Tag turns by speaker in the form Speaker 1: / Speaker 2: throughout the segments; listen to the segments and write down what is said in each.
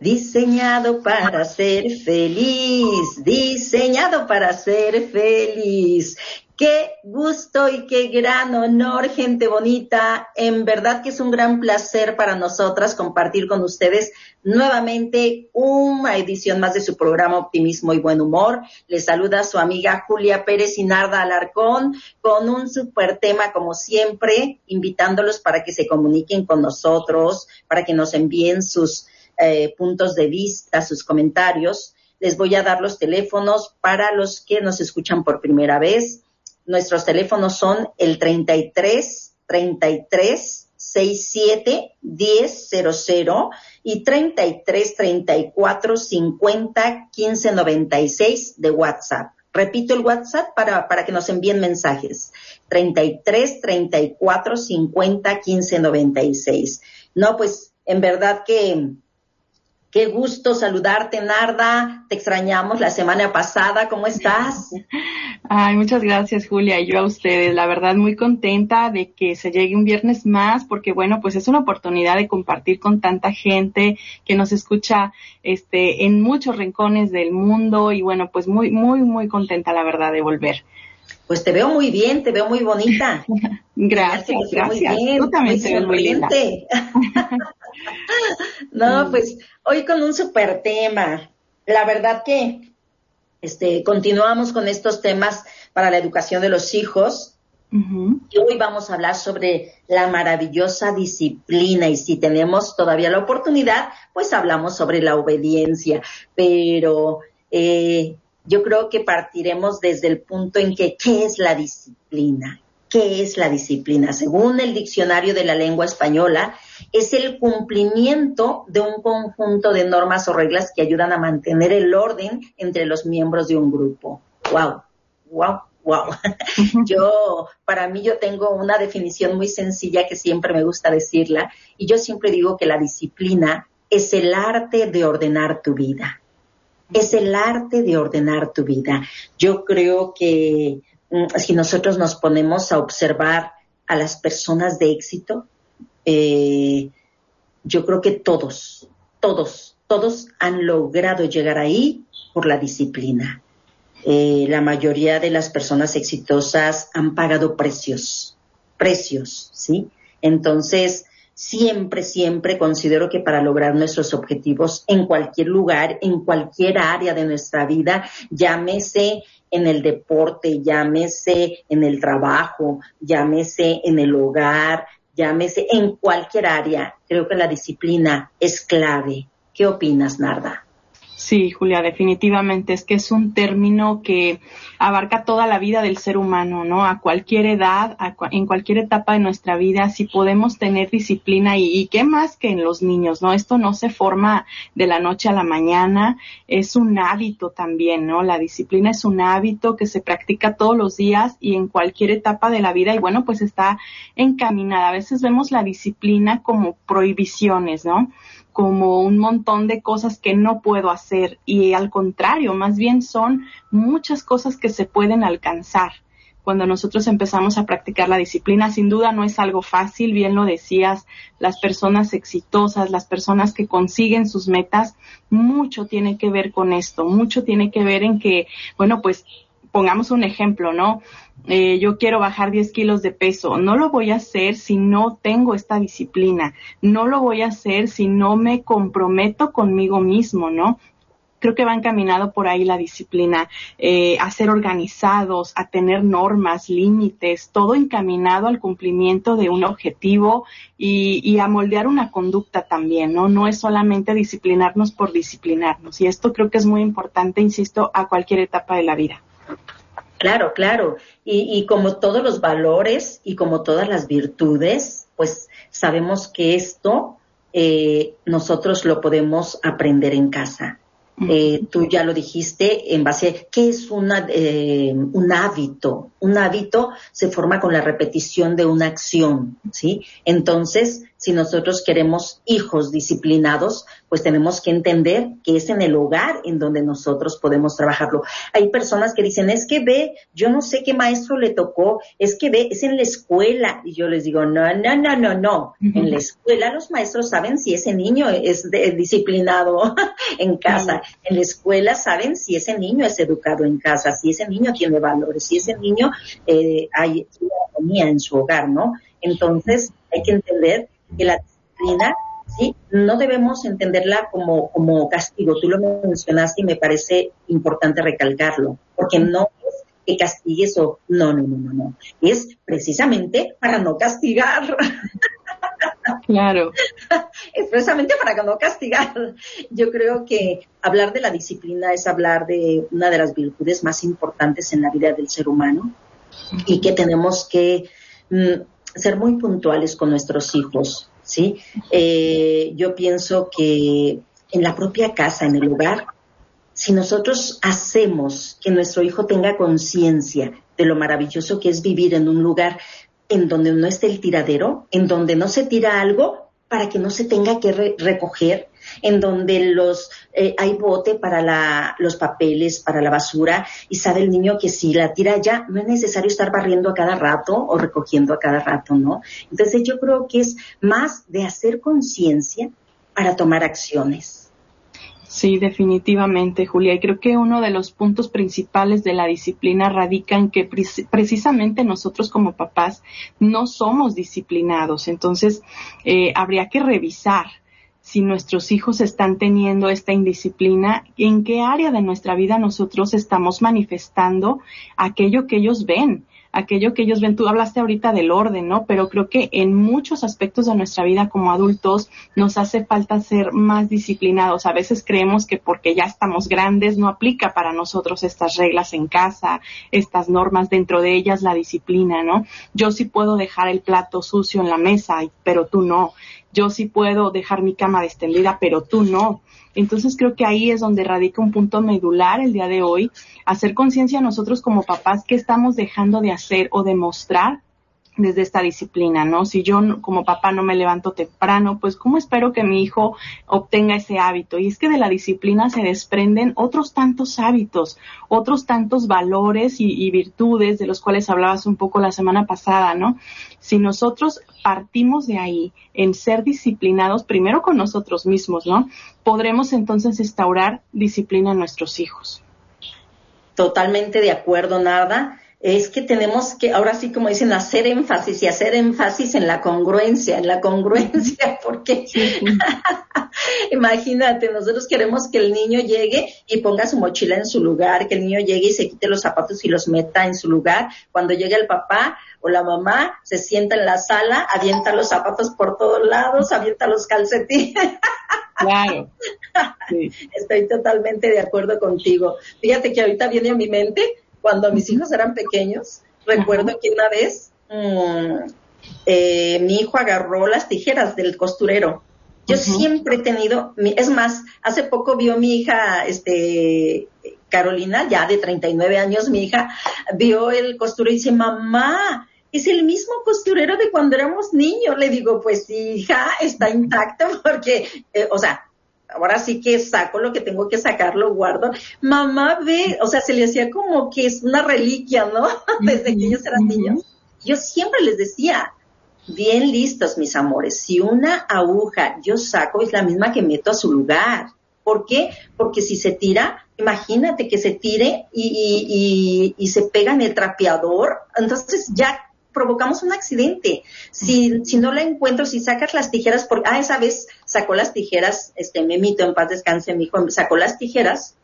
Speaker 1: diseñado para ser feliz, diseñado para ser feliz. Qué gusto y qué gran honor, gente bonita. En verdad que es un gran placer para nosotras compartir con ustedes nuevamente una edición más de su programa Optimismo y Buen Humor. Les saluda su amiga Julia Pérez y Narda Alarcón con un super tema como siempre, invitándolos para que se comuniquen con nosotros, para que nos envíen sus eh, puntos de vista, sus comentarios. Les voy a dar los teléfonos para los que nos escuchan por primera vez. Nuestros teléfonos son el 33 33 67 1000 y 33 34 50 15 96 de WhatsApp. Repito el WhatsApp para, para que nos envíen mensajes. 33 34 50 15 96. No, pues en verdad que Qué gusto saludarte, Narda. Te extrañamos la semana pasada. ¿Cómo estás?
Speaker 2: Ay, muchas gracias, Julia. Y yo a ustedes. La verdad, muy contenta de que se llegue un viernes más, porque bueno, pues es una oportunidad de compartir con tanta gente que nos escucha este, en muchos rincones del mundo. Y bueno, pues muy, muy, muy contenta, la verdad, de volver.
Speaker 1: Pues te veo muy bien, te veo muy bonita.
Speaker 2: gracias, gracias. Tú también te ves muy linda.
Speaker 1: no, pues hoy con un super tema. La verdad que este, continuamos con estos temas para la educación de los hijos. Y hoy vamos a hablar sobre la maravillosa disciplina y si tenemos todavía la oportunidad, pues hablamos sobre la obediencia. Pero eh, yo creo que partiremos desde el punto en que, ¿qué es la disciplina? ¿Qué es la disciplina? Según el diccionario de la lengua española, es el cumplimiento de un conjunto de normas o reglas que ayudan a mantener el orden entre los miembros de un grupo. ¡Wow! ¡Wow! wow. yo, para mí, yo tengo una definición muy sencilla que siempre me gusta decirla, y yo siempre digo que la disciplina es el arte de ordenar tu vida es el arte de ordenar tu vida. Yo creo que si nosotros nos ponemos a observar a las personas de éxito, eh, yo creo que todos, todos, todos han logrado llegar ahí por la disciplina. Eh, la mayoría de las personas exitosas han pagado precios, precios, ¿sí? Entonces, siempre, siempre considero que para lograr nuestros objetivos en cualquier lugar, en cualquier área de nuestra vida, llámese en el deporte, llámese en el trabajo, llámese en el hogar, llámese en cualquier área, creo que la disciplina es clave. ¿Qué opinas, Narda?
Speaker 2: Sí, Julia, definitivamente es que es un término que abarca toda la vida del ser humano, ¿no? A cualquier edad, en cualquier etapa de nuestra vida, si podemos tener disciplina y, y, qué más que en los niños, ¿no? Esto no se forma de la noche a la mañana, es un hábito también, ¿no? La disciplina es un hábito que se practica todos los días y en cualquier etapa de la vida y bueno, pues está encaminada. A veces vemos la disciplina como prohibiciones, ¿no? Como un montón de cosas que no puedo hacer y al contrario, más bien son muchas cosas que se pueden alcanzar. Cuando nosotros empezamos a practicar la disciplina, sin duda no es algo fácil, bien lo decías, las personas exitosas, las personas que consiguen sus metas, mucho tiene que ver con esto, mucho tiene que ver en que, bueno, pues pongamos un ejemplo, ¿no? Eh, yo quiero bajar 10 kilos de peso. No lo voy a hacer si no tengo esta disciplina. No lo voy a hacer si no me comprometo conmigo mismo, ¿no? creo que va encaminado por ahí la disciplina, eh, a ser organizados, a tener normas, límites, todo encaminado al cumplimiento de un objetivo y, y, a moldear una conducta también, ¿no? No es solamente disciplinarnos por disciplinarnos. Y esto creo que es muy importante, insisto, a cualquier etapa de la vida.
Speaker 1: Claro, claro. Y, como todos los valores y como todas las virtudes, pues sabemos que esto eh, nosotros lo podemos aprender en casa. Eh, tú ya lo dijiste en base qué es una, eh, un hábito. Un hábito se forma con la repetición de una acción, ¿sí? Entonces, si nosotros queremos hijos disciplinados, pues tenemos que entender que es en el hogar en donde nosotros podemos trabajarlo. Hay personas que dicen, es que ve, yo no sé qué maestro le tocó, es que ve, es en la escuela. Y yo les digo, no, no, no, no, no. En la escuela los maestros saben si ese niño es disciplinado en casa. En la escuela saben si ese niño es educado en casa, si ese niño tiene valores, si ese niño eh, hay armonía en su hogar, ¿no? Entonces hay que entender que la disciplina, ¿sí? No debemos entenderla como, como castigo. Tú lo mencionaste y me parece importante recalcarlo, porque no es que castigues o no, no, no, no, no. Es precisamente para no castigar.
Speaker 2: Claro.
Speaker 1: es precisamente para no castigar. Yo creo que hablar de la disciplina es hablar de una de las virtudes más importantes en la vida del ser humano y que tenemos que mm, ser muy puntuales con nuestros hijos, ¿sí? Eh, yo pienso que en la propia casa, en el hogar, si nosotros hacemos que nuestro hijo tenga conciencia de lo maravilloso que es vivir en un lugar en donde no esté el tiradero, en donde no se tira algo para que no se tenga que recoger, en donde los eh, hay bote para la, los papeles, para la basura, y sabe el niño que si la tira ya, no es necesario estar barriendo a cada rato o recogiendo a cada rato, ¿no? Entonces yo creo que es más de hacer conciencia para tomar acciones.
Speaker 2: Sí, definitivamente, Julia. Y creo que uno de los puntos principales de la disciplina radica en que precisamente nosotros como papás no somos disciplinados. Entonces, eh, habría que revisar si nuestros hijos están teniendo esta indisciplina, en qué área de nuestra vida nosotros estamos manifestando aquello que ellos ven aquello que ellos ven. Tú hablaste ahorita del orden, ¿no? Pero creo que en muchos aspectos de nuestra vida como adultos nos hace falta ser más disciplinados. A veces creemos que porque ya estamos grandes no aplica para nosotros estas reglas en casa, estas normas, dentro de ellas la disciplina, ¿no? Yo sí puedo dejar el plato sucio en la mesa, pero tú no. Yo sí puedo dejar mi cama extendida, pero tú no. Entonces creo que ahí es donde radica un punto medular el día de hoy, hacer conciencia nosotros como papás qué estamos dejando de hacer o de mostrar desde esta disciplina, ¿no? Si yo como papá no me levanto temprano, pues ¿cómo espero que mi hijo obtenga ese hábito? Y es que de la disciplina se desprenden otros tantos hábitos, otros tantos valores y, virtudes de los cuales hablabas un poco la semana pasada, ¿no? Si nosotros partimos de ahí en ser disciplinados primero con nosotros mismos, ¿no? Podremos entonces instaurar disciplina en nuestros hijos.
Speaker 1: Totalmente de acuerdo, nada es que tenemos que, ahora sí como dicen, hacer énfasis y hacer énfasis en la congruencia, en la congruencia, porque imagínate, nosotros queremos que el niño llegue y ponga su mochila en su lugar, que el niño llegue y se quite los zapatos y los meta en su lugar. Cuando llegue el papá o la mamá, se sienta en la sala, avienta los zapatos por todos lados, avienta los calcetines.
Speaker 2: Claro.
Speaker 1: Estoy totalmente de acuerdo contigo. Fíjate que ahorita viene a mi mente cuando mis hijos eran pequeños, recuerdo que una vez mm, eh, mi hijo agarró las tijeras del costurero. Yo siempre he tenido, es más, hace poco vio mi hija, este, Carolina, ya de 39 años, mi hija, vio el costurero y dice, mamá, es el mismo costurero de cuando éramos niños. Le digo, pues hija, está intacto porque, eh, o sea, ahora sí que saco lo que tengo que sacar, lo guardo. Mamá ve, o sea, se le hacía como que es una reliquia, ¿no? Desde que ellos eran niños. Yo siempre les decía, bien listos, mis amores, si una aguja yo saco es la misma que meto a su lugar. ¿Por qué? Porque si se tira, imagínate que se tire y, y, y, y se pega en el trapeador, entonces ya provocamos un accidente. Si, si no la encuentro, si sacas las tijeras, porque, ah, esa vez sacó las tijeras, este, Memito, en paz descanse, mi hijo, sacó las tijeras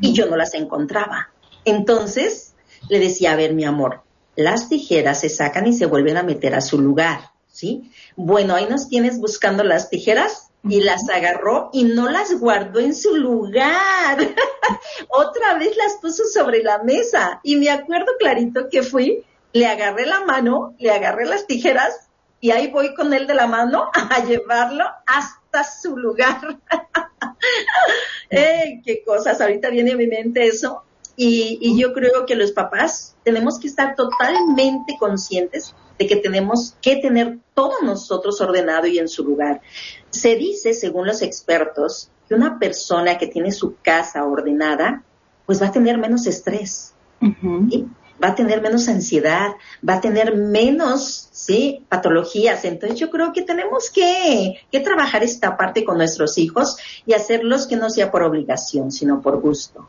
Speaker 1: y yo no las encontraba. Entonces, le decía, a ver, mi amor, las tijeras se sacan y se vuelven a meter a su lugar, ¿sí? Bueno, ahí nos tienes buscando las tijeras y las agarró y no las guardó en su lugar. Otra vez las puso sobre la mesa y me acuerdo clarito que fui, le agarré la mano, le agarré las tijeras y ahí voy con él de la mano a llevarlo hasta su lugar. ¡Ey, qué cosas! Ahorita viene a mi mente eso. Y, y yo creo que los papás tenemos que estar totalmente conscientes de que tenemos que tener todo nosotros ordenado y en su lugar. Se dice, según los expertos, que una persona que tiene su casa ordenada, pues va a tener menos estrés, va a tener menos ansiedad, va a tener menos ¿sí? patologías. Entonces yo creo que tenemos que, que trabajar esta parte con nuestros hijos y hacerlos que no sea por obligación, sino por gusto.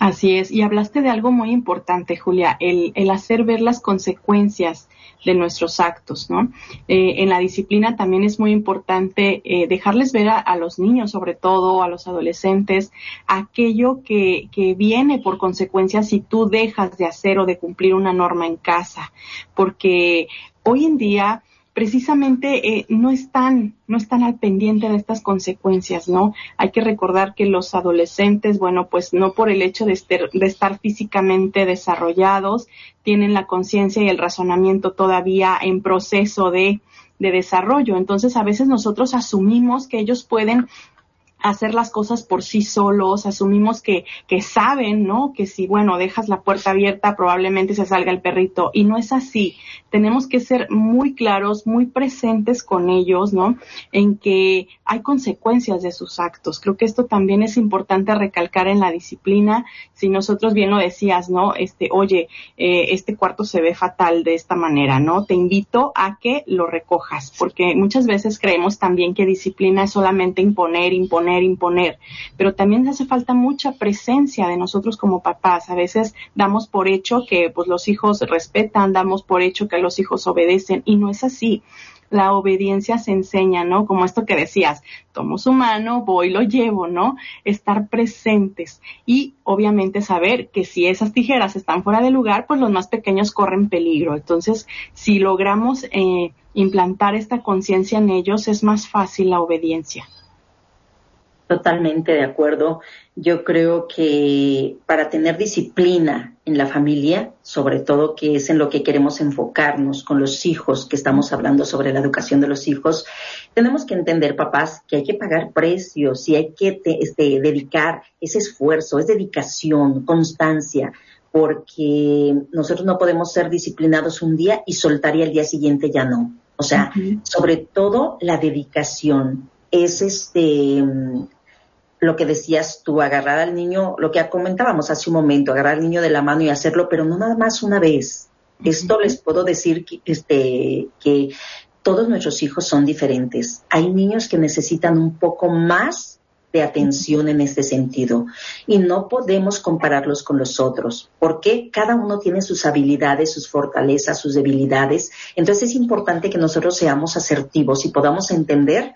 Speaker 2: Así es, y hablaste de algo muy importante, Julia, el, el hacer ver las consecuencias de nuestros actos, ¿no? Eh, en la disciplina también es muy importante eh, dejarles ver a, los niños, sobre todo a los adolescentes, aquello que, que viene por consecuencia si tú dejas de hacer o de cumplir una norma en casa, porque hoy en día precisamente eh, no están no están al pendiente de estas consecuencias, ¿no? Hay que recordar que los adolescentes, bueno, pues no por el hecho de, de estar físicamente desarrollados, tienen la conciencia y el razonamiento todavía en proceso de, de desarrollo. Entonces, a veces nosotros asumimos que ellos pueden hacer las cosas por sí solos, asumimos que, que saben, ¿no? Que si, bueno, dejas la puerta abierta, probablemente se salga el perrito. Y no es así. Tenemos que ser muy claros, muy presentes con ellos, ¿no? En que hay consecuencias de sus actos. Creo que esto también es importante recalcar en la disciplina. Si nosotros bien lo decías, ¿no? Este, oye, eh, este cuarto se ve fatal de esta manera, ¿no? Te invito a que lo recojas, porque muchas veces creemos también que disciplina es solamente imponer, imponer, imponer, pero también hace falta mucha presencia de nosotros como papás. A veces damos por hecho que pues los hijos respetan, damos por hecho que los hijos obedecen y no es así la obediencia se enseña, ¿no? Como esto que decías, tomo su mano, voy, lo llevo, ¿no? Estar presentes y obviamente saber que si esas tijeras están fuera de lugar, pues los más pequeños corren peligro. Entonces, si logramos eh, implantar esta conciencia en ellos, es más fácil la obediencia.
Speaker 1: Totalmente de acuerdo. Yo creo que para tener disciplina en la familia, sobre todo que es en lo que queremos enfocarnos con los hijos, que estamos hablando sobre la educación de los hijos, tenemos que entender, papás, que hay que pagar precios y hay que este, dedicar ese esfuerzo, es dedicación, constancia, porque nosotros no podemos ser disciplinados un día y soltar y al día siguiente ya no. O sea, sobre todo la dedicación es este lo que decías tú, agarrar al niño, lo que comentábamos hace un momento, agarrar al niño de la mano y hacerlo, pero no nada más una vez. Esto les puedo decir que, este, que todos nuestros hijos son diferentes. Hay niños que necesitan un poco más de atención en este sentido y no podemos compararlos con los otros porque cada uno tiene sus habilidades, sus fortalezas, sus debilidades. Entonces es importante que nosotros seamos asertivos y podamos entender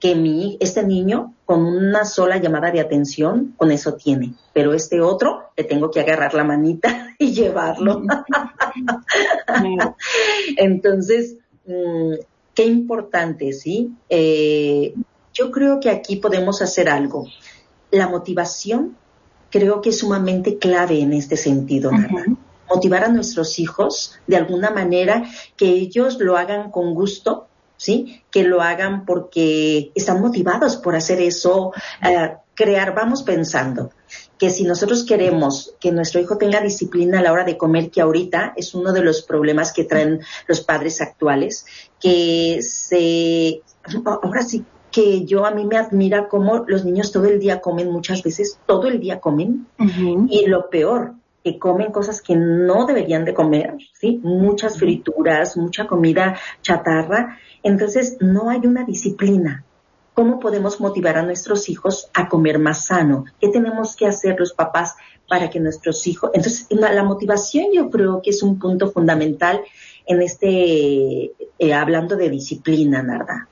Speaker 1: que mi, este niño con una sola llamada de atención, con eso tiene, pero este otro le tengo que agarrar la manita y llevarlo. Entonces, mm, qué importante, ¿sí? Eh, yo creo que aquí podemos hacer algo. La motivación creo que es sumamente clave en este sentido, Motivar a nuestros hijos de alguna manera que ellos lo hagan con gusto, ¿sí? Que lo hagan porque están motivados por hacer eso, eh, crear, vamos pensando que si nosotros queremos que nuestro hijo tenga disciplina a la hora de comer, que ahorita es uno de los problemas que traen los padres actuales, que se, ahora sí que yo a mí me admira cómo los niños todo el día comen muchas veces, todo el día comen, y lo peor, que comen cosas que no deberían de comer, ¿sí? Muchas frituras, mucha comida chatarra, entonces, no hay una disciplina. ¿Cómo podemos motivar a nuestros hijos a comer más sano? ¿Qué tenemos que hacer los papás para que nuestros hijos... Entonces, la, motivación yo creo que es un punto fundamental en este, eh, hablando de disciplina, Narda.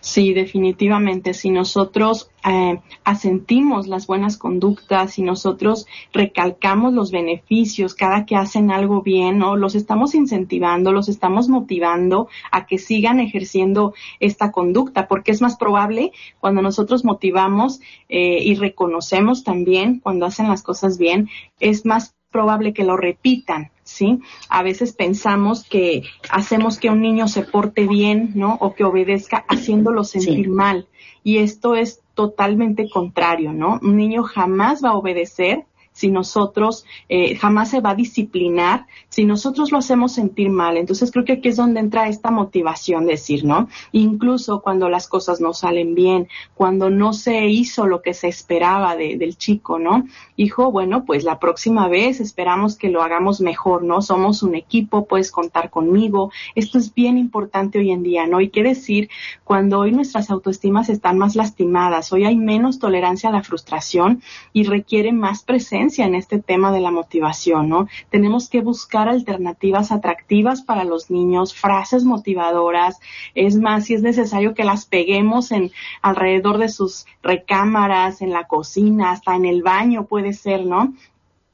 Speaker 2: Sí, definitivamente. Si nosotros eh, asentimos las buenas conductas, si nosotros recalcamos los beneficios cada que hacen algo bien, ¿no? los estamos incentivando, los estamos motivando a que sigan ejerciendo esta conducta, porque es más probable cuando nosotros motivamos eh, y reconocemos también cuando hacen las cosas bien, es más probable que lo repitan, ¿sí? A veces pensamos que hacemos que un niño se porte bien, ¿no? O que obedezca haciéndolo sentir mal. Y esto es totalmente contrario, ¿no? Un niño jamás va a obedecer si nosotros eh, jamás se va a disciplinar, si nosotros lo hacemos sentir mal. Entonces creo que aquí es donde entra esta motivación, decir, ¿no? Incluso cuando las cosas no salen bien, cuando no se hizo lo que se esperaba del chico, ¿no? Hijo, bueno, pues la próxima vez esperamos que lo hagamos mejor, ¿no? Somos un equipo, puedes contar conmigo. Esto es bien importante hoy en día, ¿no? Y qué decir, cuando hoy nuestras autoestimas están más lastimadas, hoy hay menos tolerancia a la frustración y requiere más presencia en este tema de la motivación, ¿no? Tenemos que buscar alternativas atractivas para los niños, frases motivadoras, es más, si es necesario que las peguemos en alrededor de sus recámaras, en la cocina, hasta en el baño puede ser, ¿no?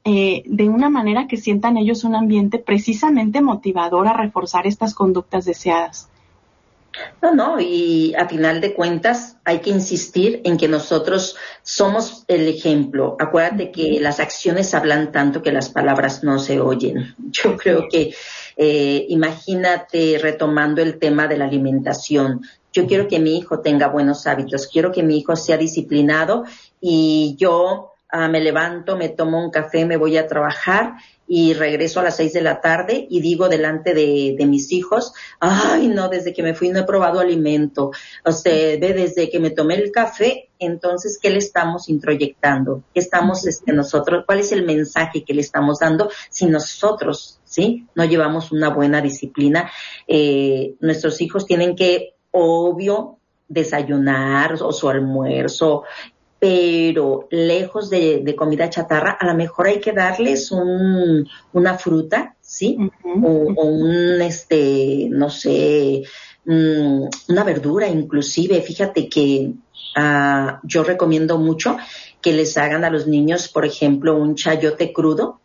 Speaker 2: Eh, de una manera que sientan ellos un ambiente precisamente motivador a reforzar estas conductas deseadas.
Speaker 1: No, no, y a final de cuentas hay que insistir en que nosotros somos el ejemplo. Acuérdate que las acciones hablan tanto que las palabras no se oyen. Yo creo que, eh, imagínate retomando el tema de la alimentación. Yo quiero que mi hijo tenga buenos hábitos, quiero que mi hijo sea disciplinado y yo ah, me levanto, me tomo un café, me voy a trabajar y regreso a las seis de la tarde y digo delante de, de, mis hijos, ay no, desde que me fui no he probado alimento, o sea, ve desde que me tomé el café, entonces, ¿qué le estamos introyectando? ¿Qué estamos este, nosotros, cuál es el mensaje que le estamos dando si nosotros, sí, no llevamos una buena disciplina? Eh, nuestros hijos tienen que, obvio, desayunar o su almuerzo, pero lejos de, comida chatarra, a lo mejor hay que darles un, una fruta, ¿sí? o, un, este, no sé, mm, una verdura inclusive. Fíjate que uh, yo recomiendo mucho que les hagan a los niños, por ejemplo, un chayote crudo,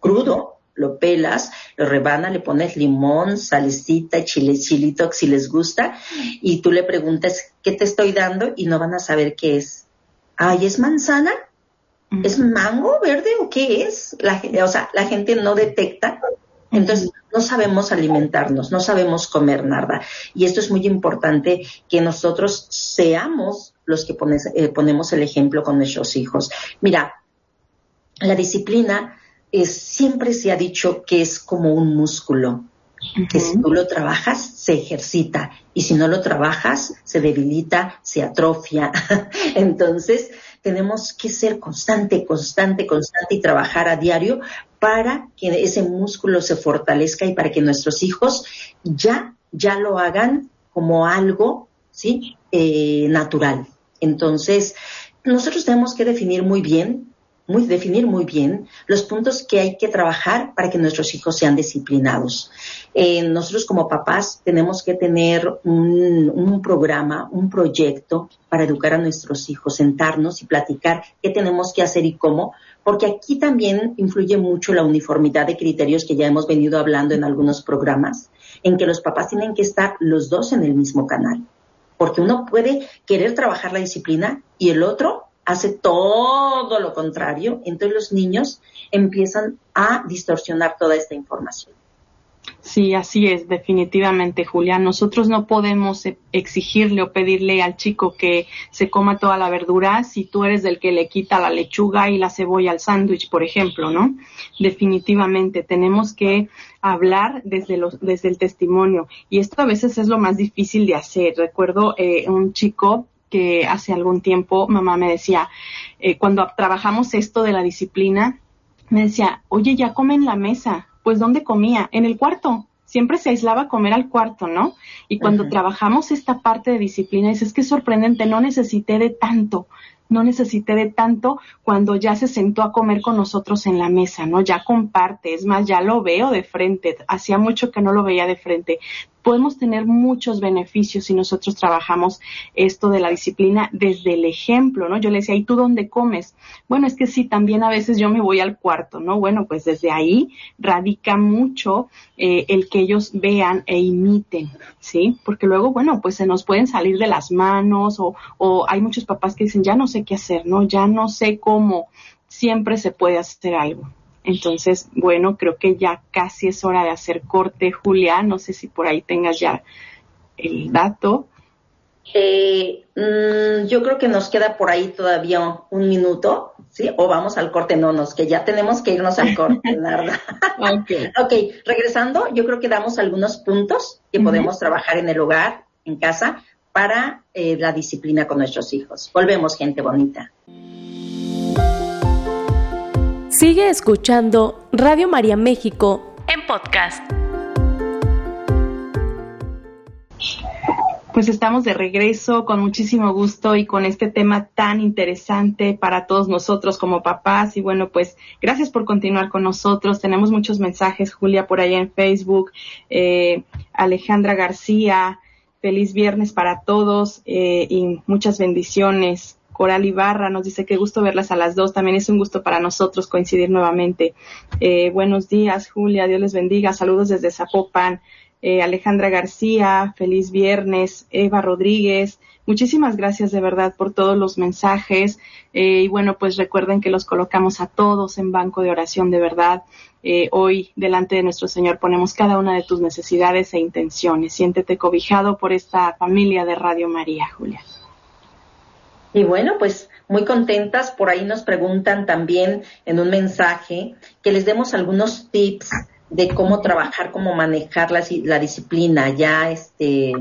Speaker 1: crudo, lo pelas, lo rebanas, le pones limón, salecita, chile, chilito, si les gusta, y tú le preguntas, ¿qué te estoy dando? Y no van a saber qué es ay, ¿es manzana? ¿Es mango verde o qué es? La, o sea, la gente no detecta. Entonces, no sabemos alimentarnos, no sabemos comer nada. Y esto es muy importante que nosotros seamos los que eh, ponemos el ejemplo con nuestros hijos. Mira, la disciplina es, siempre se ha dicho que es como un músculo que si tú lo trabajas, se ejercita y si no lo trabajas, se debilita, se atrofia. Entonces, tenemos que ser constante, constante, constante y trabajar a diario para que ese músculo se fortalezca y para que nuestros hijos ya, ya lo hagan como algo, ¿sí? Eh, natural. Entonces, nosotros tenemos que definir muy bien muy, definir muy bien los puntos que hay que trabajar para que nuestros hijos sean disciplinados. Eh, nosotros como papás tenemos que tener un, un, programa, un proyecto para educar a nuestros hijos, sentarnos y platicar qué tenemos que hacer y cómo, porque aquí también influye mucho la uniformidad de criterios que ya hemos venido hablando en algunos programas, en que los papás tienen que estar los dos en el mismo canal porque uno puede querer trabajar la disciplina y el otro hace todo lo contrario, entonces los niños empiezan a distorsionar toda esta información.
Speaker 2: Sí, así es, definitivamente, Julia. Nosotros no podemos e-, exigirle o pedirle al chico que se coma toda la verdura si tú eres del que le quita la lechuga y la cebolla al sándwich, por ejemplo, ¿no? Definitivamente, tenemos que hablar desde, los, desde el testimonio. Y esto a veces es lo más difícil de hacer. Recuerdo eh, un chico que hace algún tiempo mamá me decía, eh, cuando trabajamos esto de la disciplina, me decía, oye, ya come en la mesa. Pues ¿dónde comía? En el cuarto. Siempre se aislaba a comer al cuarto, ¿no? Y cuando trabajamos esta parte de disciplina, dices, es que es sorprendente, no necesité de tanto no necesité de tanto cuando ya se sentó a comer con nosotros en la mesa, ¿no? Ya comparte, es más, ya lo veo de frente, hacía mucho que no lo veía de frente podemos tener muchos beneficios si nosotros trabajamos esto de la disciplina desde el ejemplo, ¿no? Yo le decía, ¿y tú dónde comes? Bueno, es que sí, también a veces yo me voy al cuarto, ¿no? Bueno, pues desde ahí radica mucho eh, el que ellos vean e imiten, ¿sí? Porque luego, bueno, pues se nos pueden salir de las manos o, o hay muchos papás que dicen, ya no sé qué hacer, ¿no? Ya no sé cómo. Siempre se puede hacer algo. Entonces, bueno, creo que ya casi es hora de hacer corte, Julia. No sé si por ahí tengas ya el dato.
Speaker 1: Eh, mm, yo creo que nos queda por ahí todavía un minuto, ¿sí? O vamos al corte, no, nos, que ya tenemos que irnos al corte, Narda. okay. ok, regresando, yo creo que damos algunos puntos que podemos trabajar en el hogar, en casa, para eh, la disciplina con nuestros hijos. Volvemos, gente bonita.
Speaker 3: Sigue escuchando Radio María México en podcast.
Speaker 2: Pues estamos de regreso con muchísimo gusto y con este tema tan interesante para todos nosotros como papás. Y bueno, pues gracias por continuar con nosotros. Tenemos muchos mensajes, Julia, por allá en Facebook, eh, Alejandra García, feliz viernes para todos eh, y muchas bendiciones. Coral Ibarra nos dice que gusto verlas a las dos. También es un gusto para nosotros coincidir nuevamente. Eh, buenos días, Julia. Dios les bendiga. Saludos desde Zapopan. Eh, Alejandra García, feliz viernes. Eva Rodríguez. Muchísimas gracias de verdad por todos los mensajes. Eh, y bueno, pues recuerden que los colocamos a todos en banco de oración de verdad. hoy, delante de nuestro Señor, ponemos cada una de tus necesidades e intenciones. Siéntete cobijado por esta familia de Radio María, Julia.
Speaker 1: Y bueno, pues muy contentas. Por ahí nos preguntan también en un mensaje que les demos algunos tips de cómo trabajar, cómo manejar la, disciplina, ya este,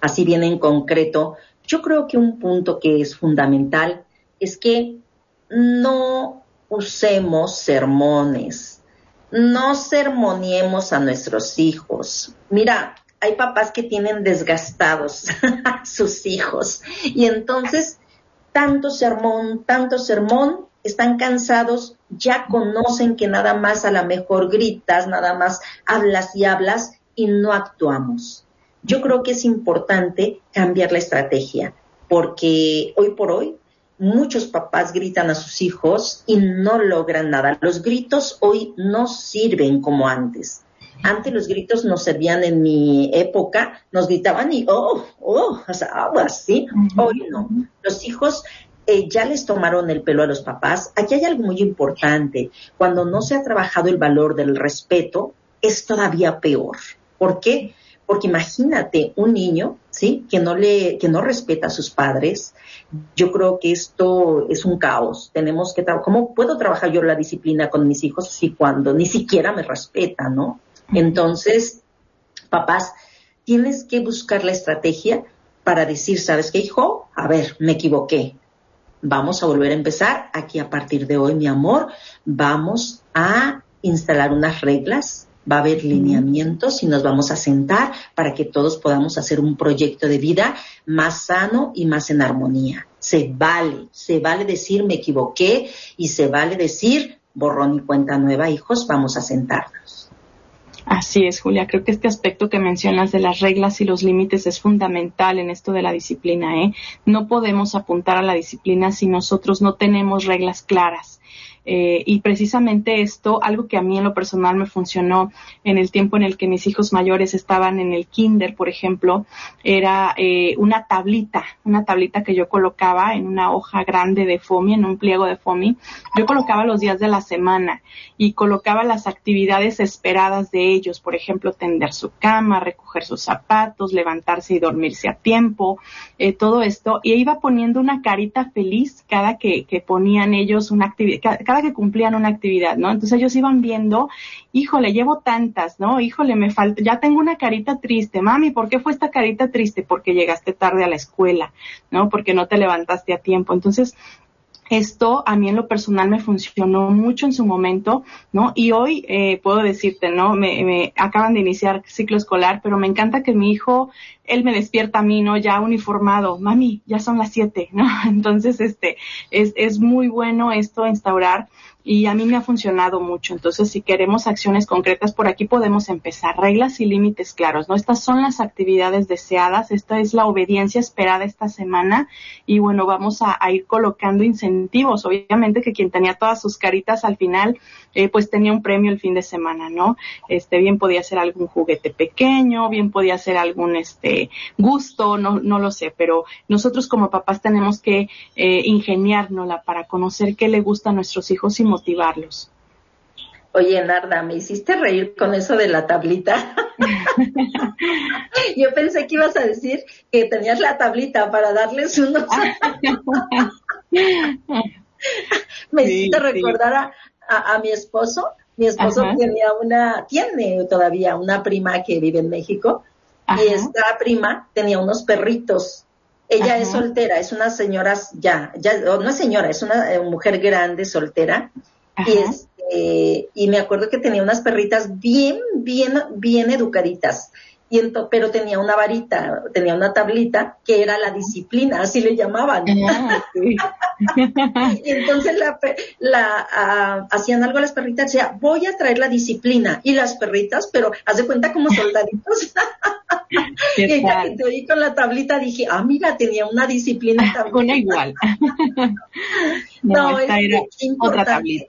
Speaker 1: así bien en concreto. Yo creo que un punto que es fundamental es que no usemos sermones, no sermoniemos a nuestros hijos. Mira, hay papás que tienen desgastados sus hijos y entonces tanto sermón, tanto sermón, están cansados, ya conocen que nada más a lo mejor gritas, nada más hablas y hablas y no actuamos. Yo creo que es importante cambiar la estrategia porque hoy por hoy muchos papás gritan a sus hijos y no logran nada. Los gritos hoy no sirven como antes. Antes los gritos nos servían en mi época, nos gritaban y, oh, oh, o sea, algo así. Hoy no. Los hijos eh, ya les tomaron el pelo a los papás. Aquí hay algo muy importante. Cuando no se ha trabajado el valor del respeto, es todavía peor. ¿Por qué? Porque imagínate un niño, ¿sí? Que no le, que no respeta a sus padres. Yo creo que esto es un caos. Tenemos que ¿Cómo puedo trabajar yo la disciplina con mis hijos si cuando ni siquiera me respeta, ¿no? Entonces, papás, tienes que buscar la estrategia para decir, ¿sabes qué, hijo? A ver, me equivoqué. Vamos a volver a empezar. Aquí a partir de hoy, mi amor, vamos a instalar unas reglas, va a haber lineamientos y nos vamos a sentar para que todos podamos hacer un proyecto de vida más sano y más en armonía. Se vale, se vale decir me equivoqué y se vale decir borrón y cuenta nueva, hijos, vamos a sentarnos.
Speaker 2: Así es, Julia. Creo que este aspecto que mencionas de las reglas y los límites es fundamental en esto de la disciplina. ¿eh? No podemos apuntar a la disciplina si nosotros no tenemos reglas claras. Eh, y precisamente esto, algo que a mí en lo personal me funcionó en el tiempo en el que mis hijos mayores estaban en el kinder, por ejemplo, era eh, una tablita, una tablita que yo colocaba en una hoja grande de FOMI, en un pliego de FOMI. Yo colocaba los días de la semana y colocaba las actividades esperadas de ellos, por ejemplo, tender su cama, recoger sus zapatos, levantarse y dormirse a tiempo, eh, todo esto. Y iba poniendo una carita feliz cada que, que ponían ellos una actividad, cada que cumplían una actividad, ¿no? Entonces ellos iban viendo, híjole, llevo tantas, ¿no? Híjole, me falta, ya tengo una carita triste, mami, ¿por qué fue esta carita triste? Porque llegaste tarde a la escuela, ¿no? Porque no te levantaste a tiempo. Entonces, esto a mí en lo personal me funcionó mucho en su momento, ¿no? Y hoy eh, puedo decirte, ¿no? Me, me, acaban de iniciar ciclo escolar, pero me encanta que mi hijo, él me despierta a mí, ¿no? Ya uniformado, mami, ya son las siete, ¿no? Entonces, este, es, es muy bueno esto instaurar y a mí me ha funcionado mucho. Entonces, si queremos acciones concretas, por aquí podemos empezar. Reglas y límites claros, ¿no? Estas son las actividades deseadas, esta es la obediencia esperada esta semana y bueno, vamos a, ir colocando incentivos. Obviamente que quien tenía todas sus caritas al final, eh, pues tenía un premio el fin de semana, ¿no? Este, bien podía ser algún juguete pequeño, bien podía ser algún, este, gusto, no, no lo sé, pero nosotros como papás tenemos que eh, ingeniárnosla para conocer qué le gusta a nuestros hijos y motivarlos.
Speaker 1: Oye, Narda, me hiciste reír con eso de la tablita. Yo pensé que ibas a decir que tenías la tablita para darles unos. me hiciste recordar a, mi esposo. Mi esposo tenía una, tiene todavía una prima que vive en México. Y esta prima tenía unos perritos. Ella es soltera, es una señora ya, ya, no es señora, es una eh, mujer grande, soltera. Y este, y me acuerdo que tenía unas perritas bien, bien, bien educaditas. Y pero tenía una varita, tenía una tablita que era la disciplina, así le llamaban. Ah, y entonces la, la ah, hacían algo a las perritas, decía, voy a traer la disciplina. Y las perritas, pero haz de cuenta como soldaditos. y ella que te oí con la tablita dije, ah, mira, tenía una disciplina
Speaker 2: también. Una igual. no, esta era otra tablita.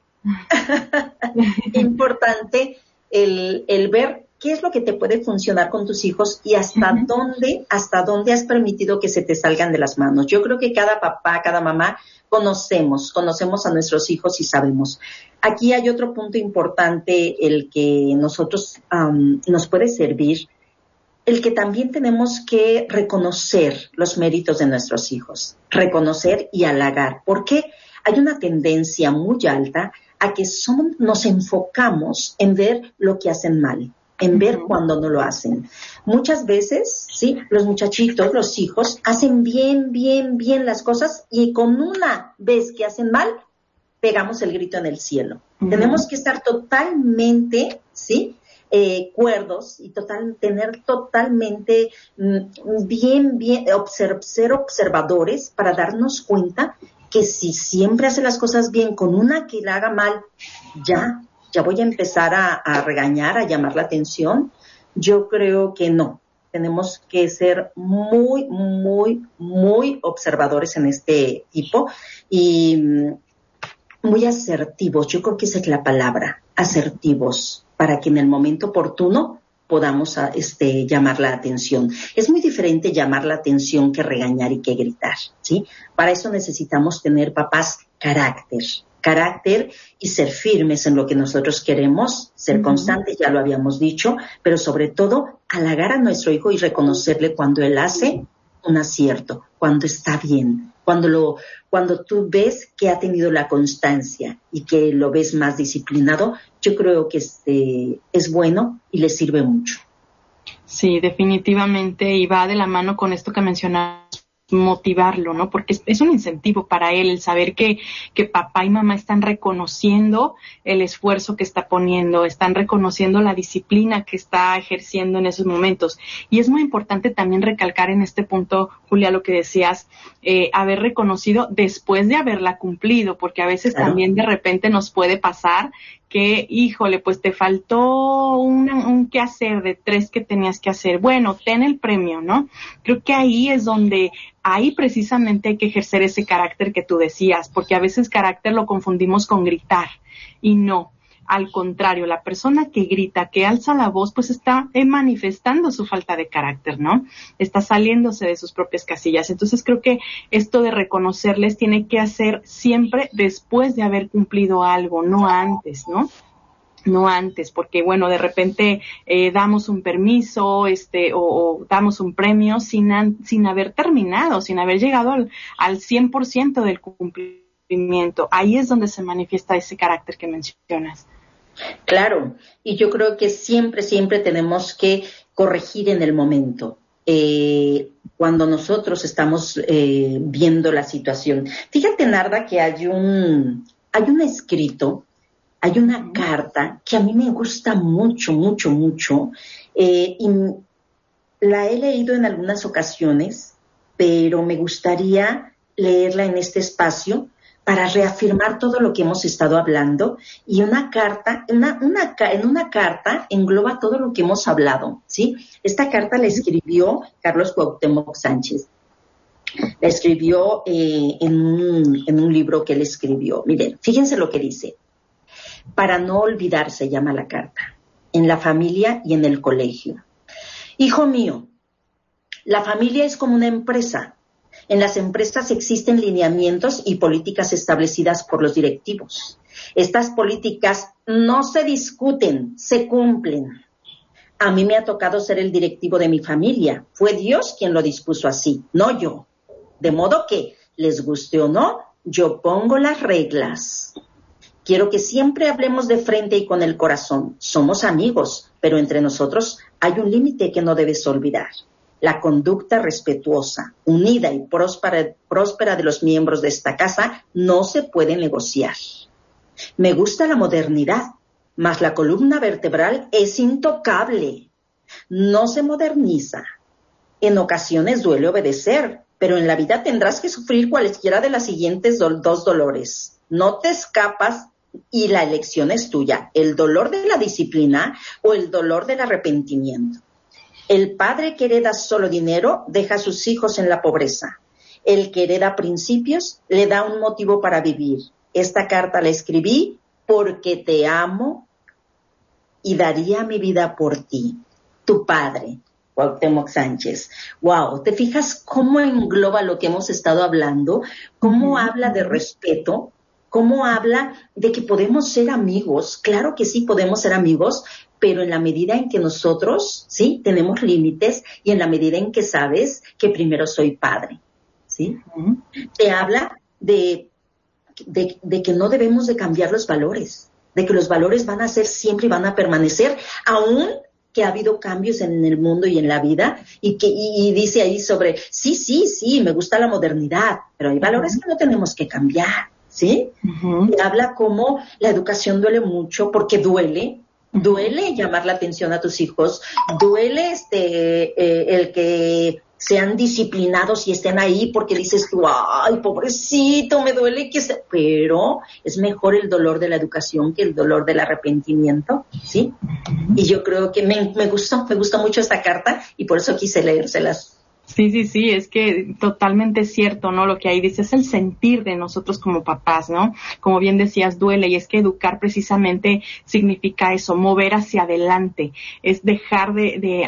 Speaker 1: importante el, el ver qué es lo que te puede funcionar con tus hijos y hasta dónde, hasta dónde has permitido que se te salgan de las manos. Yo creo que cada papá, cada mamá conocemos, conocemos a nuestros hijos y sabemos. Aquí hay otro punto importante, el que nosotros nos puede servir, el que también tenemos que reconocer los méritos de nuestros hijos, reconocer y halagar. porque Hay una tendencia muy alta a que son, nos enfocamos en ver lo que hacen mal en ver cuando no lo hacen. Muchas veces, sí, los muchachitos, los hijos, hacen bien, bien, bien las cosas y con una vez que hacen mal, pegamos el grito en el cielo. Tenemos que estar totalmente, sí, eh, cuerdos y total, tener totalmente mm, bien, bien, ser observadores para darnos cuenta que si siempre hace las cosas bien con una que la haga mal, ya ya voy a empezar a, regañar, a llamar la atención. Yo creo que no. Tenemos que ser muy, muy, muy observadores en este tipo y mm, muy asertivos. Yo creo que esa es la palabra, asertivos, para que en el momento oportuno podamos ah, este, llamar la atención. Es muy diferente llamar la atención que regañar y que gritar, ¿sí? Para eso necesitamos tener papás carácter, carácter y ser firmes en lo que nosotros queremos, ser constantes, ya lo habíamos dicho, pero sobre todo halagar a nuestro hijo y reconocerle cuando él hace un acierto, cuando está bien, cuando lo, cuando tú ves que ha tenido la constancia y que lo ves más disciplinado, yo creo que este es bueno y le sirve mucho.
Speaker 2: Sí, definitivamente, y va de la mano con esto que mencionaba motivarlo, ¿no? Porque es, un incentivo para él el saber que, que papá y mamá están reconociendo el esfuerzo que está poniendo, están reconociendo la disciplina que está ejerciendo en esos momentos. Y es muy importante también recalcar en este punto, Julia, lo que decías, eh, haber reconocido después de haberla cumplido, porque a veces también de repente nos puede pasar que, híjole, pues te faltó un, un qué hacer de tres que tenías que hacer. Bueno, ten el premio, ¿no? Creo que ahí es donde, ahí precisamente hay que ejercer ese carácter que tú decías, porque a veces carácter lo confundimos con gritar y no. Al contrario, la persona que grita, que alza la voz, pues está eh, manifestando su falta de carácter, ¿no? Está saliéndose de sus propias casillas. Entonces creo que esto de reconocerles tiene que hacer siempre después de haber cumplido algo, no antes, ¿no? no antes, porque bueno, de repente eh, damos un permiso, este, o, damos un premio sin, sin haber terminado, sin haber llegado al, al 100% del cumplimiento. Ahí es donde se manifiesta ese carácter que mencionas.
Speaker 1: Claro, y yo creo que siempre, siempre tenemos que corregir en el momento. eh, cuando nosotros estamos eh, viendo la situación. Fíjate, Narda, que hay un, hay un escrito, hay una carta que a mí me gusta mucho, mucho, mucho, eh, y la he leído en algunas ocasiones, pero me gustaría leerla en este espacio para reafirmar todo lo que hemos estado hablando y una carta, una, en una carta engloba todo lo que hemos hablado, ¿sí? Esta carta la escribió Carlos Cuauhtémoc Sánchez. La escribió eh, en, un, en un libro que él escribió. Miren, fíjense lo que dice. Para no olvidar se llama la carta, en la familia y en el colegio. Hijo mío, la familia es como una empresa en las empresas existen lineamientos y políticas establecidas por los directivos. Estas políticas no se discuten, se cumplen. A mí me ha tocado ser el directivo de mi familia. Fue Dios quien lo dispuso así, no yo. De modo que, les guste o no, yo pongo las reglas. Quiero que siempre hablemos de frente y con el corazón. Somos amigos, pero entre nosotros hay un límite que no debes olvidar la conducta respetuosa, unida y próspera, de los miembros de esta casa no se puede negociar. Me gusta la modernidad, mas la columna vertebral es intocable. No se moderniza. En ocasiones duele obedecer, pero en la vida tendrás que sufrir cualesquiera de las siguientes dos dolores. No te escapas y la elección es tuya, el dolor de la disciplina o el dolor del arrepentimiento. El padre que hereda solo dinero deja a sus hijos en la pobreza. El que hereda principios le da un motivo para vivir. Esta carta la escribí porque te amo y daría mi vida por ti. Tu padre, Cuauhtémoc Sánchez. Wow, ¿te fijas cómo engloba lo que hemos estado hablando? ¿Cómo habla de respeto? ¿Cómo habla de que podemos ser amigos? Claro que sí podemos ser amigos, pero en la medida en que nosotros, ¿sí? Tenemos límites y en la medida en que sabes que primero soy padre, ¿sí? Te habla de, de, que no debemos de cambiar los valores, de que los valores van a ser siempre y van a permanecer, aún que ha habido cambios en el mundo y en la vida y que y, dice ahí sobre, sí, sí, sí, me gusta la modernidad, pero hay valores que no tenemos que cambiar, ¿sí? Habla como la educación duele mucho porque duele, duele llamar la atención a tus hijos, duele este eh, el que sean disciplinados y estén ahí porque dices tú, ay, pobrecito, me duele que se... Pero es mejor el dolor de la educación que el dolor del arrepentimiento, ¿sí? Y yo creo que me, me gustó, me gustó mucho esta carta y por eso quise leérselas.
Speaker 2: Sí, sí, sí, es que totalmente cierto, ¿no? Lo que ahí dice es el sentir de nosotros como papás, ¿no? Como bien decías, duele y es que educar precisamente significa eso, mover hacia adelante, es dejar de, de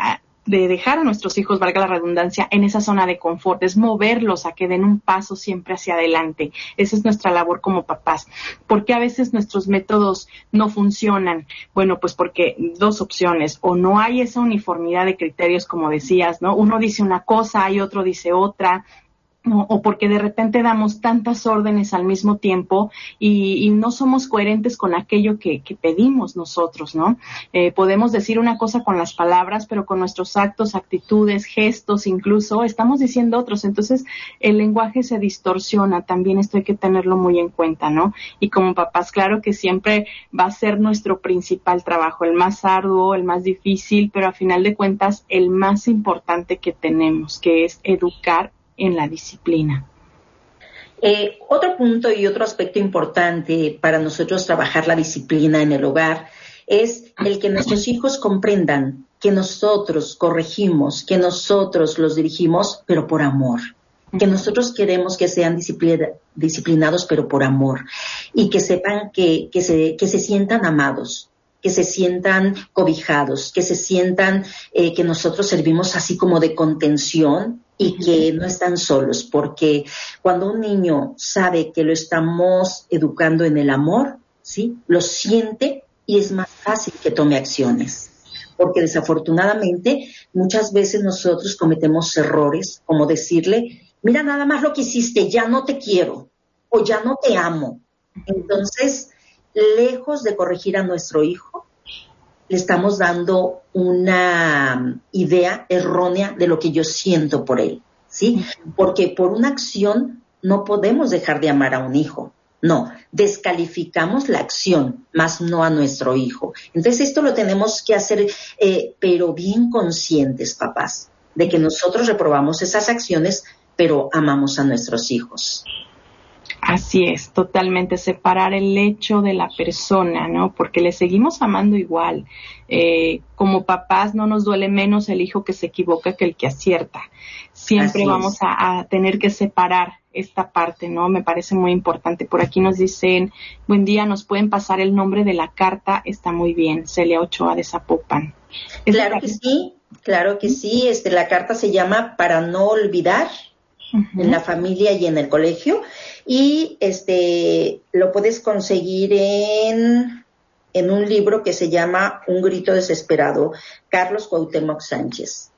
Speaker 2: de dejar a nuestros hijos, valga la redundancia, en esa zona de confort, es moverlos a que den un paso siempre hacia adelante. Esa es nuestra labor como papás. ¿Por qué a veces nuestros métodos no funcionan? Bueno, pues porque dos opciones, o no hay esa uniformidad de criterios como decías, ¿no? Uno dice una cosa y otro dice otra, o porque de repente damos tantas órdenes al mismo tiempo y, no somos coherentes con aquello que, pedimos nosotros, ¿no? Eh, podemos decir una cosa con las palabras, pero con nuestros actos, actitudes, gestos, incluso estamos diciendo otros. Entonces el lenguaje se distorsiona. También esto hay que tenerlo muy en cuenta, ¿no? Y como papás, claro que siempre va a ser nuestro principal trabajo, el más arduo, el más difícil, pero a final de cuentas el más importante que tenemos, que es educar en la disciplina.
Speaker 1: Eh, otro punto y otro aspecto importante para nosotros trabajar la disciplina en el hogar es el que nuestros hijos comprendan que nosotros corregimos, que nosotros los dirigimos, pero por amor. Que nosotros queremos que sean disciplinados, pero por amor, y que sepan que, que, se, que se sientan amados, que se sientan cobijados, que se sientan eh, que nosotros servimos así como de contención y que no están solos, porque cuando un niño sabe que lo estamos educando en el amor, ¿sí? Lo siente y es más fácil que tome acciones. Porque desafortunadamente muchas veces nosotros cometemos errores, como decirle, mira nada más lo que hiciste, ya no te quiero o ya no te amo. Entonces, lejos de corregir a nuestro hijo, le estamos dando una idea errónea de lo que yo siento por él, ¿sí? Porque por una acción no podemos dejar de amar a un hijo. No, descalificamos la acción, más no a nuestro hijo. Entonces esto lo tenemos que hacer, eh, pero bien conscientes, papás, de que nosotros reprobamos esas acciones, pero amamos a nuestros hijos.
Speaker 2: Así es, totalmente separar el hecho de la persona, ¿no? Porque le seguimos amando igual. Eh, como papás no nos duele menos el hijo que se equivoca que el que acierta. Siempre vamos a, tener que separar esta parte, ¿no? Me parece muy importante. Por aquí nos dicen, buen día, nos pueden pasar el nombre de la carta, está muy bien, Celia Ochoa de Zapopan.
Speaker 1: Claro que sí, claro que sí. Este, la carta se llama Para no olvidar en la familia y en el colegio y este lo puedes conseguir en, en un libro que se llama Un grito desesperado, Carlos Cuauhtémoc Sánchez.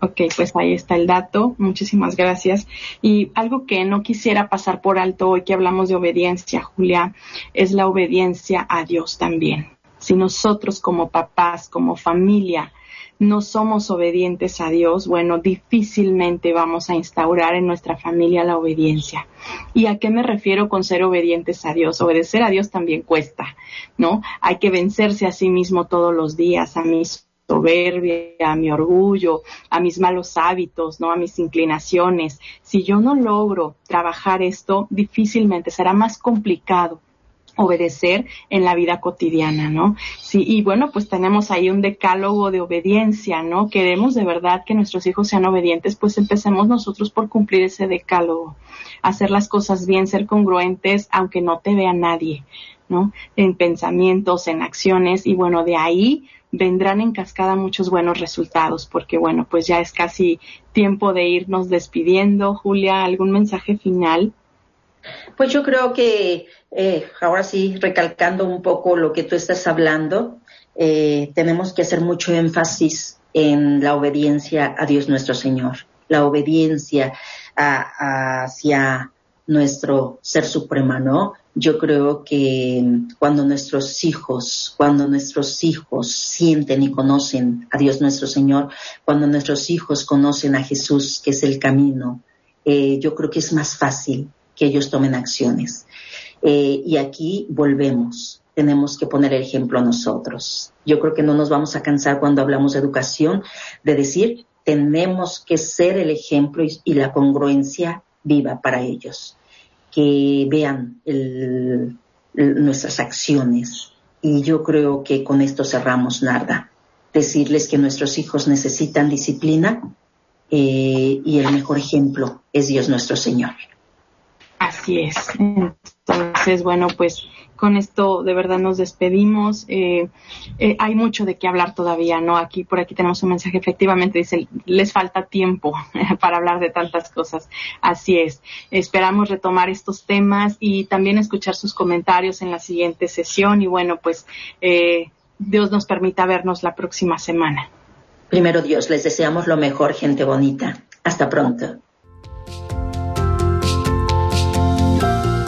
Speaker 2: Ok, pues ahí está el dato. Muchísimas gracias. Y algo que no quisiera pasar por alto hoy que hablamos de obediencia, Julia, es la obediencia a Dios también. Si nosotros como papás, como familia, no somos obedientes a Dios, bueno, difícilmente vamos a instaurar en nuestra familia la obediencia. ¿Y a qué me refiero con ser obedientes a Dios? Obedecer a Dios también cuesta, ¿no? Hay que vencerse a sí mismo todos los días, a mi soberbia, a mi orgullo, a mis malos hábitos, ¿no? A mis inclinaciones. Si yo no logro trabajar esto, difícilmente será más complicado obedecer en la vida cotidiana, ¿no? Sí, y bueno, pues tenemos ahí un decálogo de obediencia, ¿no? Queremos de verdad que nuestros hijos sean obedientes, pues empecemos nosotros por cumplir ese decálogo, hacer las cosas bien, ser congruentes, aunque no te vea nadie, ¿no? En pensamientos, en acciones, y bueno, de ahí vendrán en cascada muchos buenos resultados, porque bueno, pues ya es casi tiempo de irnos despidiendo. Julia, ¿algún mensaje final?
Speaker 1: Pues yo creo que eh, ahora sí, recalcando un poco lo que tú estás hablando, eh, tenemos que hacer mucho énfasis en la obediencia a Dios nuestro Señor, la obediencia hacia nuestro ser supremo, ¿no? Yo creo que cuando nuestros hijos, cuando nuestros hijos sienten y conocen a Dios nuestro Señor, cuando nuestros hijos conocen a Jesús, que es el camino, eh, yo creo que es más fácil que ellos tomen acciones. Eh, y aquí volvemos, tenemos que poner el ejemplo a nosotros. Yo creo que no nos vamos a cansar cuando hablamos de educación de decir, tenemos que ser el ejemplo y, la congruencia viva para ellos, que vean nuestras acciones. Y yo creo que con esto cerramos, Narda. Decirles que nuestros hijos necesitan disciplina eh, y el mejor ejemplo es Dios nuestro Señor.
Speaker 2: Así es. Entonces, bueno, pues con esto de verdad nos despedimos. Eh, eh, hay mucho de qué hablar todavía, ¿no? Aquí, por aquí tenemos un mensaje, efectivamente dice, les falta tiempo para hablar de tantas cosas. Así es. Esperamos retomar estos temas y también escuchar sus comentarios en la siguiente sesión y bueno, pues eh, Dios nos permita vernos la próxima semana.
Speaker 1: Primero Dios, les deseamos lo mejor, gente bonita. Hasta pronto.